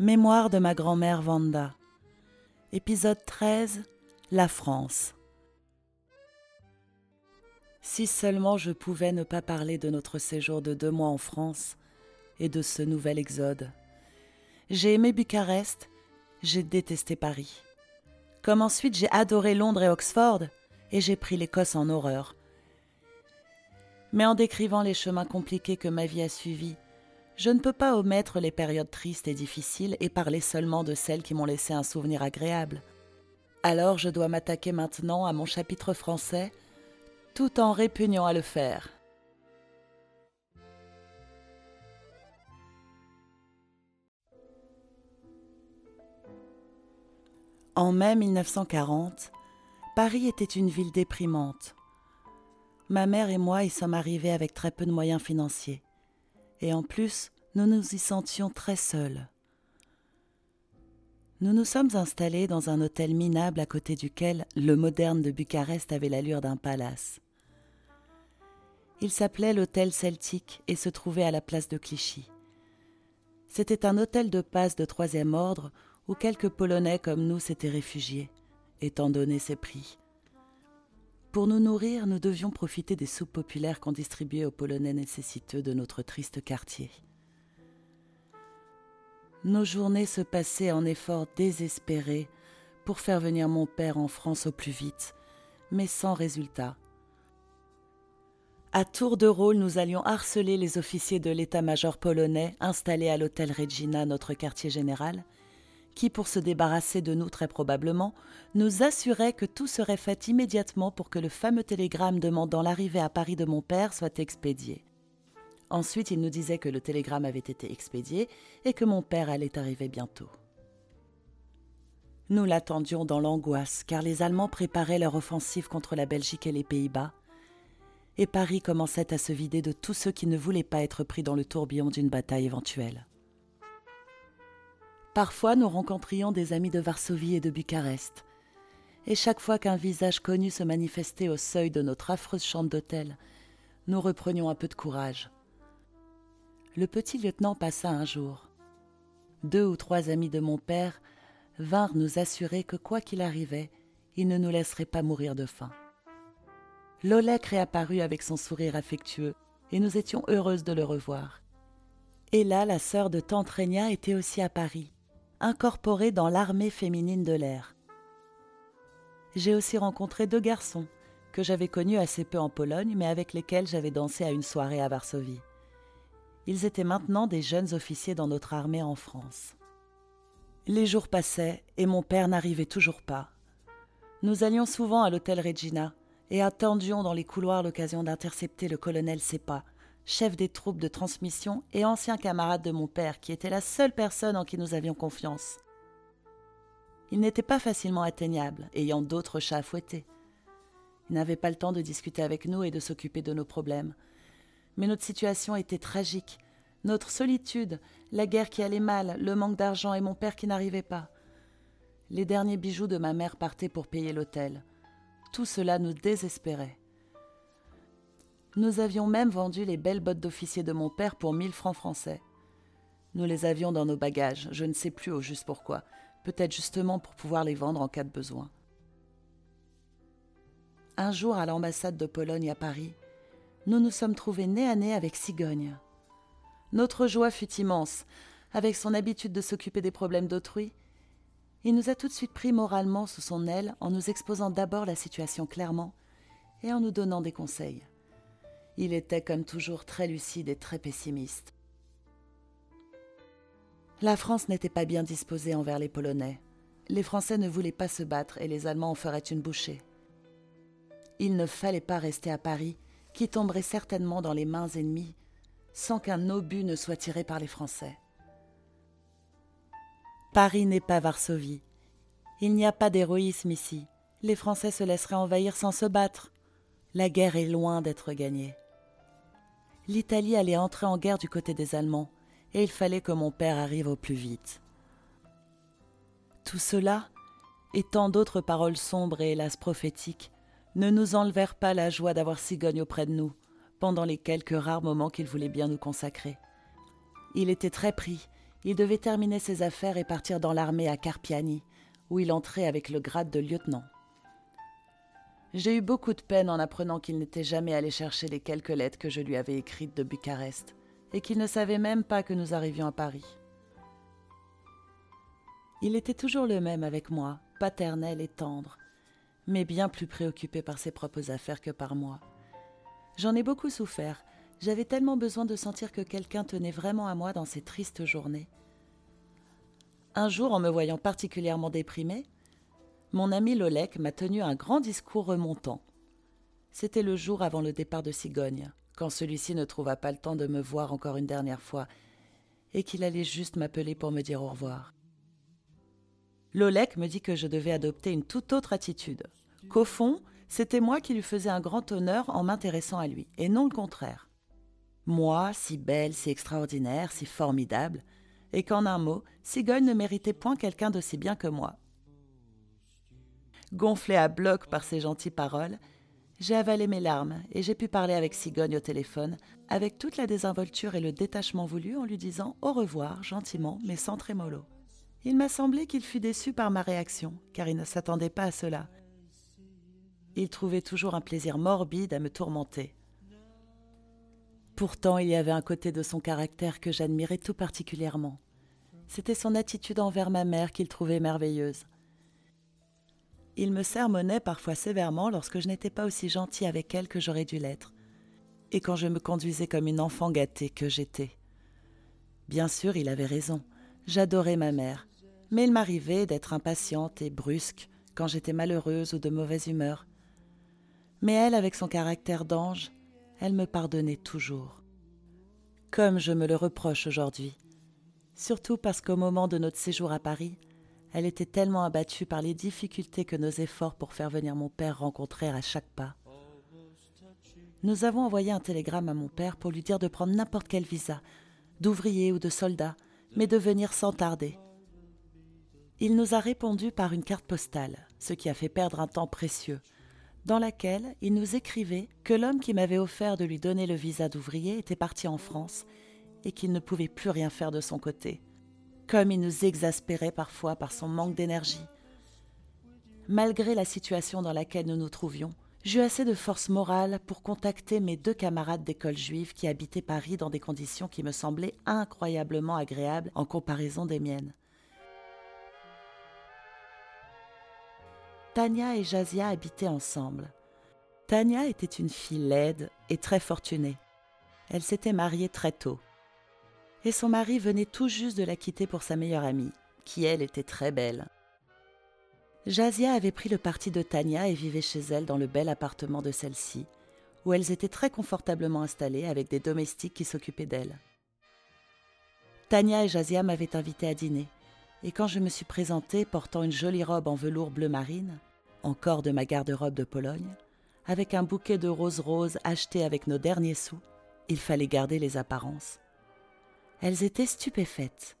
Mémoire de ma grand-mère Vanda. Épisode 13 La France. Si seulement je pouvais ne pas parler de notre séjour de deux mois en France et de ce nouvel exode. J'ai aimé Bucarest, j'ai détesté Paris. Comme ensuite j'ai adoré Londres et Oxford, et j'ai pris l'Écosse en horreur. Mais en décrivant les chemins compliqués que ma vie a suivis, je ne peux pas omettre les périodes tristes et difficiles et parler seulement de celles qui m'ont laissé un souvenir agréable. Alors je dois m'attaquer maintenant à mon chapitre français, tout en répugnant à le faire. En mai 1940, Paris était une ville déprimante. Ma mère et moi y sommes arrivés avec très peu de moyens financiers et en plus, nous nous y sentions très seuls. Nous nous sommes installés dans un hôtel minable à côté duquel le moderne de Bucarest avait l'allure d'un palace. Il s'appelait l'hôtel celtique et se trouvait à la place de Clichy. C'était un hôtel de passe de troisième ordre où quelques Polonais comme nous s'étaient réfugiés, étant donné ses prix. Pour nous nourrir, nous devions profiter des soupes populaires qu'on distribuait aux Polonais nécessiteux de notre triste quartier. Nos journées se passaient en efforts désespérés pour faire venir mon père en France au plus vite, mais sans résultat. À tour de rôle, nous allions harceler les officiers de l'état-major polonais installés à l'hôtel Regina, notre quartier général, qui, pour se débarrasser de nous très probablement, nous assurait que tout serait fait immédiatement pour que le fameux télégramme demandant l'arrivée à Paris de mon père soit expédié. Ensuite, il nous disait que le télégramme avait été expédié et que mon père allait arriver bientôt. Nous l'attendions dans l'angoisse, car les Allemands préparaient leur offensive contre la Belgique et les Pays-Bas, et Paris commençait à se vider de tous ceux qui ne voulaient pas être pris dans le tourbillon d'une bataille éventuelle. Parfois, nous rencontrions des amis de Varsovie et de Bucarest. Et chaque fois qu'un visage connu se manifestait au seuil de notre affreuse chambre d'hôtel, nous reprenions un peu de courage. Le petit lieutenant passa un jour. Deux ou trois amis de mon père vinrent nous assurer que quoi qu'il arrivait, il ne nous laisserait pas mourir de faim. Lolek réapparut avec son sourire affectueux, et nous étions heureuses de le revoir. Et là, la sœur de tante Régna était aussi à Paris, incorporé dans l'armée féminine de l'air. J'ai aussi rencontré deux garçons que j'avais connus assez peu en Pologne, mais avec lesquels j'avais dansé à une soirée à Varsovie. Ils étaient maintenant des jeunes officiers dans notre armée en France. Les jours passaient et mon père n'arrivait toujours pas. Nous allions souvent à l'hôtel Regina et attendions dans les couloirs l'occasion d'intercepter le colonel Sepa, chef des troupes de transmission et ancien camarade de mon père, qui était la seule personne en qui nous avions confiance. Il n'était pas facilement atteignable, ayant d'autres chats à fouetter. Il n'avait pas le temps de discuter avec nous et de s'occuper de nos problèmes. Mais notre situation était tragique. Notre solitude, la guerre qui allait mal, le manque d'argent et mon père qui n'arrivait pas. Les derniers bijoux de ma mère partaient pour payer l'hôtel. Tout cela nous désespérait. Nous avions même vendu les belles bottes d'officier de mon père pour mille francs français. Nous les avions dans nos bagages, je ne sais plus au juste pourquoi, peut-être justement pour pouvoir les vendre en cas de besoin. Un jour à l'ambassade de Pologne à Paris, nous nous sommes trouvés nez à nez avec Cigogne. Notre joie fut immense. Avec son habitude de s'occuper des problèmes d'autrui, il nous a tout de suite pris moralement sous son aile en nous exposant d'abord la situation clairement et en nous donnant des conseils. Il était comme toujours très lucide et très pessimiste. La France n'était pas bien disposée envers les Polonais. Les Français ne voulaient pas se battre et les Allemands en feraient une bouchée. Il ne fallait pas rester à Paris, qui tomberait certainement dans les mains ennemies, sans qu'un obus ne soit tiré par les Français. Paris n'est pas Varsovie. Il n'y a pas d'héroïsme ici. Les Français se laisseraient envahir sans se battre. La guerre est loin d'être gagnée l'Italie allait entrer en guerre du côté des Allemands, et il fallait que mon père arrive au plus vite. Tout cela, et tant d'autres paroles sombres et hélas prophétiques, ne nous enlevèrent pas la joie d'avoir Cigogne auprès de nous, pendant les quelques rares moments qu'il voulait bien nous consacrer. Il était très pris, il devait terminer ses affaires et partir dans l'armée à Carpiani, où il entrait avec le grade de lieutenant. J'ai eu beaucoup de peine en apprenant qu'il n'était jamais allé chercher les quelques lettres que je lui avais écrites de Bucarest, et qu'il ne savait même pas que nous arrivions à Paris. Il était toujours le même avec moi, paternel et tendre, mais bien plus préoccupé par ses propres affaires que par moi. J'en ai beaucoup souffert, j'avais tellement besoin de sentir que quelqu'un tenait vraiment à moi dans ces tristes journées. Un jour, en me voyant particulièrement déprimée, mon ami Lolek m'a tenu un grand discours remontant. C'était le jour avant le départ de Cigogne, quand celui-ci ne trouva pas le temps de me voir encore une dernière fois, et qu'il allait juste m'appeler pour me dire au revoir. Lolek me dit que je devais adopter une toute autre attitude, qu'au fond, c'était moi qui lui faisais un grand honneur en m'intéressant à lui, et non le contraire moi, si belle, si extraordinaire, si formidable, et qu'en un mot, Sigogne ne méritait point quelqu'un d'aussi bien que moi. Gonflé à bloc par ces gentilles paroles, j'ai avalé mes larmes et j'ai pu parler avec Sigogne au téléphone, avec toute la désinvolture et le détachement voulu, en lui disant au revoir gentiment, mais sans trémolo. Il m'a semblé qu'il fut déçu par ma réaction, car il ne s'attendait pas à cela. Il trouvait toujours un plaisir morbide à me tourmenter. Pourtant, il y avait un côté de son caractère que j'admirais tout particulièrement. C'était son attitude envers ma mère qu'il trouvait merveilleuse. Il me sermonnait parfois sévèrement lorsque je n'étais pas aussi gentil avec elle que j'aurais dû l'être, et quand je me conduisais comme une enfant gâtée que j'étais. Bien sûr, il avait raison. J'adorais ma mère, mais il m'arrivait d'être impatiente et brusque quand j'étais malheureuse ou de mauvaise humeur. Mais elle, avec son caractère d'ange, elle me pardonnait toujours. Comme je me le reproche aujourd'hui, surtout parce qu'au moment de notre séjour à Paris, elle était tellement abattue par les difficultés que nos efforts pour faire venir mon père rencontrèrent à chaque pas. Nous avons envoyé un télégramme à mon père pour lui dire de prendre n'importe quel visa, d'ouvrier ou de soldat, mais de venir sans tarder. Il nous a répondu par une carte postale, ce qui a fait perdre un temps précieux, dans laquelle il nous écrivait que l'homme qui m'avait offert de lui donner le visa d'ouvrier était parti en France et qu'il ne pouvait plus rien faire de son côté. Comme il nous exaspérait parfois par son manque d'énergie. Malgré la situation dans laquelle nous nous trouvions, j'eus assez de force morale pour contacter mes deux camarades d'école juive qui habitaient Paris dans des conditions qui me semblaient incroyablement agréables en comparaison des miennes. Tania et Jazia habitaient ensemble. Tania était une fille laide et très fortunée. Elle s'était mariée très tôt. Et son mari venait tout juste de la quitter pour sa meilleure amie, qui elle était très belle. Jazia avait pris le parti de Tania et vivait chez elle dans le bel appartement de celle-ci, où elles étaient très confortablement installées avec des domestiques qui s'occupaient d'elles. Tania et Jazia m'avaient invitée à dîner, et quand je me suis présentée portant une jolie robe en velours bleu marine, encore de ma garde-robe de Pologne, avec un bouquet de roses roses acheté avec nos derniers sous, il fallait garder les apparences. Elles étaient stupéfaites.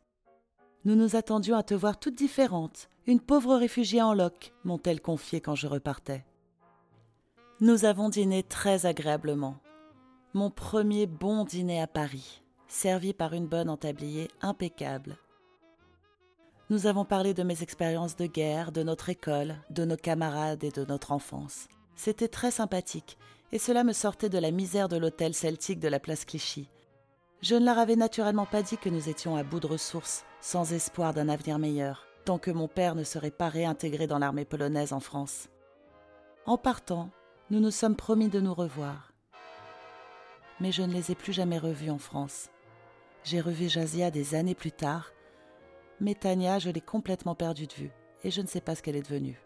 Nous nous attendions à te voir toutes différentes, une pauvre réfugiée en loc, m'ont-elles confié quand je repartais. Nous avons dîné très agréablement. Mon premier bon dîner à Paris, servi par une bonne entablier impeccable nous avons parlé de mes expériences de guerre, de notre école, de nos camarades et de notre enfance. C'était très sympathique, et cela me sortait de la misère de l'hôtel celtique de la place Clichy. Je ne leur avais naturellement pas dit que nous étions à bout de ressources, sans espoir d'un avenir meilleur, tant que mon père ne serait pas réintégré dans l'armée polonaise en France. En partant, nous nous sommes promis de nous revoir. Mais je ne les ai plus jamais revus en France. J'ai revu Jazia des années plus tard, mais Tania, je l'ai complètement perdue de vue et je ne sais pas ce qu'elle est devenue.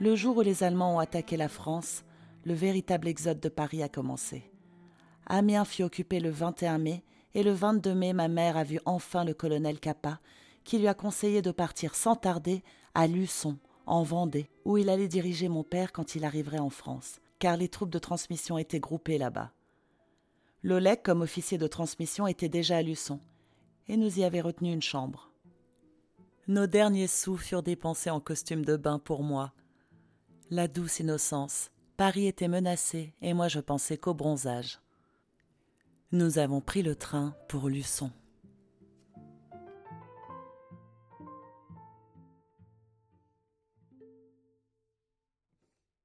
Le jour où les Allemands ont attaqué la France, le véritable exode de Paris a commencé. Amiens fut occupé le 21 mai et le 22 mai, ma mère a vu enfin le colonel Capa qui lui a conseillé de partir sans tarder à Luçon, en Vendée, où il allait diriger mon père quand il arriverait en France, car les troupes de transmission étaient groupées là-bas. Lolec, comme officier de transmission, était déjà à Luçon, et nous y avait retenu une chambre. Nos derniers sous furent dépensés en costume de bain pour moi. La douce innocence. Paris était menacé et moi je pensais qu'au bronzage. Nous avons pris le train pour Luçon.